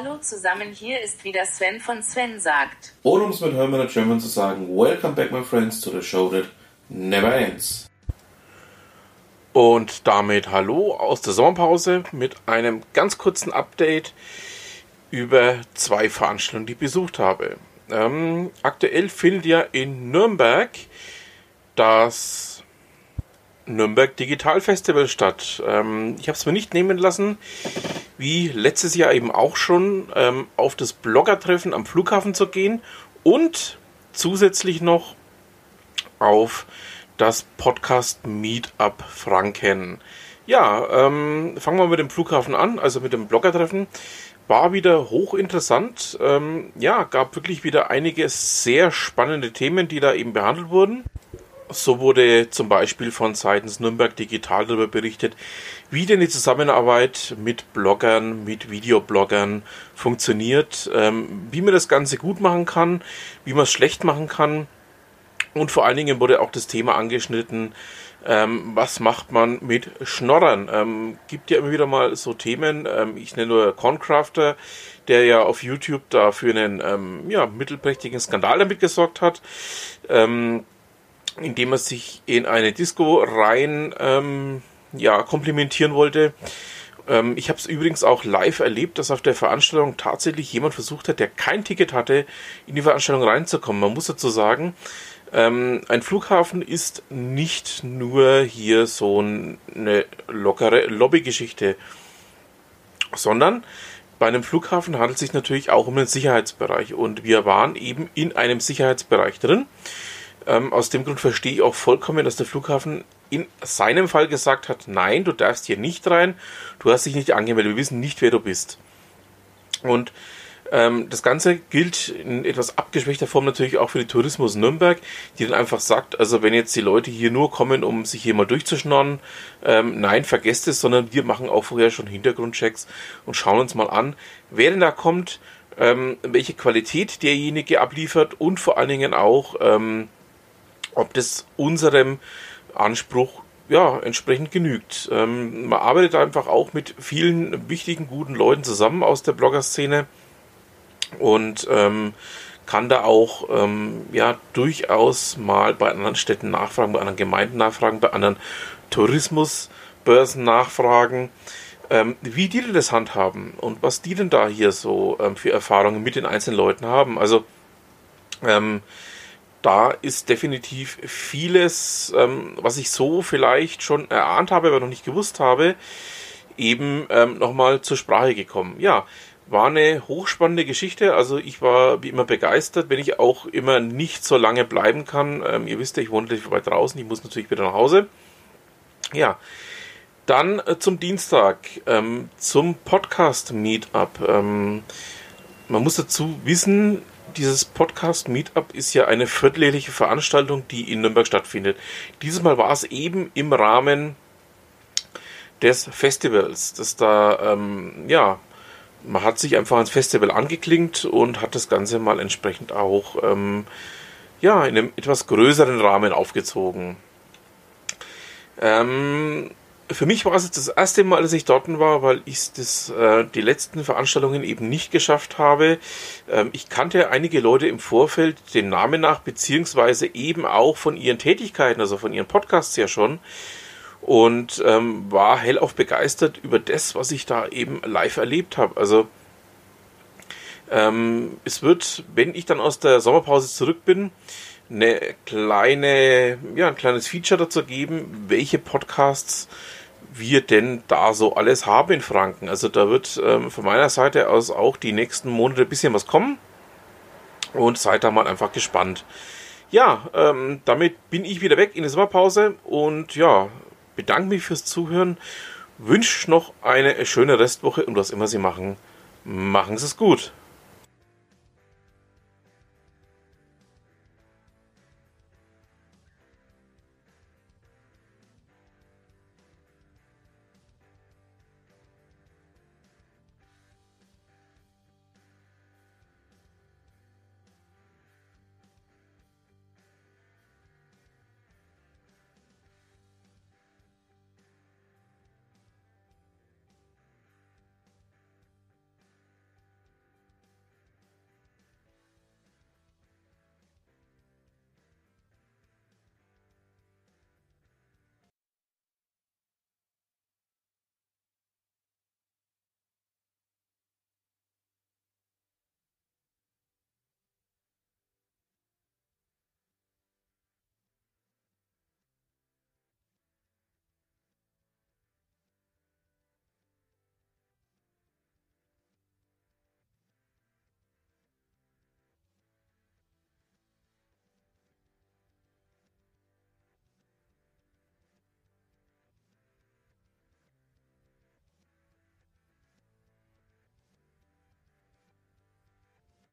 Hallo zusammen, hier ist wieder Sven von Sven sagt. Oder um es mit Hermann und German zu sagen, Welcome back my friends to the show that never ends. Und damit hallo aus der Sommerpause mit einem ganz kurzen Update über zwei Veranstaltungen, die ich besucht habe. Ähm, aktuell findet ja in Nürnberg das Nürnberg Digital Festival statt. Ähm, ich habe es mir nicht nehmen lassen, wie letztes Jahr eben auch schon, ähm, auf das Bloggertreffen am Flughafen zu gehen und zusätzlich noch auf das Podcast Meetup Franken. Ja, ähm, fangen wir mit dem Flughafen an, also mit dem Bloggertreffen. War wieder hochinteressant. Ähm, ja, gab wirklich wieder einige sehr spannende Themen, die da eben behandelt wurden. So wurde zum Beispiel von seitens Nürnberg Digital darüber berichtet, wie denn die Zusammenarbeit mit Bloggern, mit Videobloggern funktioniert, ähm, wie man das Ganze gut machen kann, wie man es schlecht machen kann. Und vor allen Dingen wurde auch das Thema angeschnitten, ähm, was macht man mit Schnorrern? Ähm, gibt ja immer wieder mal so Themen. Ähm, ich nenne nur Concrafter, der ja auf YouTube da für einen ähm, ja, mittelprächtigen Skandal damit gesorgt hat. Ähm, indem er sich in eine Disco rein ähm, ja, komplimentieren wollte. Ähm, ich habe es übrigens auch live erlebt, dass auf der Veranstaltung tatsächlich jemand versucht hat, der kein Ticket hatte, in die Veranstaltung reinzukommen. Man muss dazu sagen, ähm, ein Flughafen ist nicht nur hier so eine lockere Lobbygeschichte, sondern bei einem Flughafen handelt es sich natürlich auch um einen Sicherheitsbereich und wir waren eben in einem Sicherheitsbereich drin. Ähm, aus dem Grund verstehe ich auch vollkommen, dass der Flughafen in seinem Fall gesagt hat, nein, du darfst hier nicht rein, du hast dich nicht angemeldet, wir wissen nicht, wer du bist. Und ähm, das Ganze gilt in etwas abgeschwächter Form natürlich auch für die Tourismus Nürnberg, die dann einfach sagt, also wenn jetzt die Leute hier nur kommen, um sich hier mal durchzuschnorren, ähm, nein, vergesst es, sondern wir machen auch vorher schon Hintergrundchecks und schauen uns mal an, wer denn da kommt, ähm, welche Qualität derjenige abliefert und vor allen Dingen auch, ähm, ob das unserem Anspruch ja, entsprechend genügt. Ähm, man arbeitet einfach auch mit vielen wichtigen, guten Leuten zusammen aus der Blogger-Szene und ähm, kann da auch ähm, ja durchaus mal bei anderen Städten nachfragen, bei anderen Gemeinden nachfragen, bei anderen Tourismusbörsen nachfragen, ähm, wie die denn das handhaben und was die denn da hier so ähm, für Erfahrungen mit den einzelnen Leuten haben. Also ähm, da ist definitiv vieles, ähm, was ich so vielleicht schon erahnt habe, aber noch nicht gewusst habe, eben ähm, nochmal zur Sprache gekommen. Ja, war eine hochspannende Geschichte. Also ich war wie immer begeistert, wenn ich auch immer nicht so lange bleiben kann. Ähm, ihr wisst ja, ich wohne weit draußen, ich muss natürlich wieder nach Hause. Ja, dann äh, zum Dienstag, ähm, zum Podcast Meetup. Ähm, man muss dazu wissen, dieses Podcast Meetup ist ja eine vierteljährliche Veranstaltung, die in Nürnberg stattfindet. Dieses Mal war es eben im Rahmen des Festivals, das da ähm, ja man hat sich einfach ans Festival angeklingt und hat das Ganze mal entsprechend auch ähm, ja, in einem etwas größeren Rahmen aufgezogen. Ähm, für mich war es jetzt das erste Mal, dass ich dort war, weil ich das, äh, die letzten Veranstaltungen eben nicht geschafft habe. Ähm, ich kannte einige Leute im Vorfeld den Namen nach, beziehungsweise eben auch von ihren Tätigkeiten, also von ihren Podcasts ja schon und ähm, war hellauf begeistert über das, was ich da eben live erlebt habe. Also ähm, es wird, wenn ich dann aus der Sommerpause zurück bin, eine kleine, ja, ein kleines Feature dazu geben, welche Podcasts wir denn da so alles haben in Franken. Also da wird ähm, von meiner Seite aus auch die nächsten Monate ein bisschen was kommen. Und seid da mal einfach gespannt. Ja, ähm, damit bin ich wieder weg in der Sommerpause und ja, bedanke mich fürs Zuhören, wünsche noch eine schöne Restwoche und was immer Sie machen, machen Sie es gut.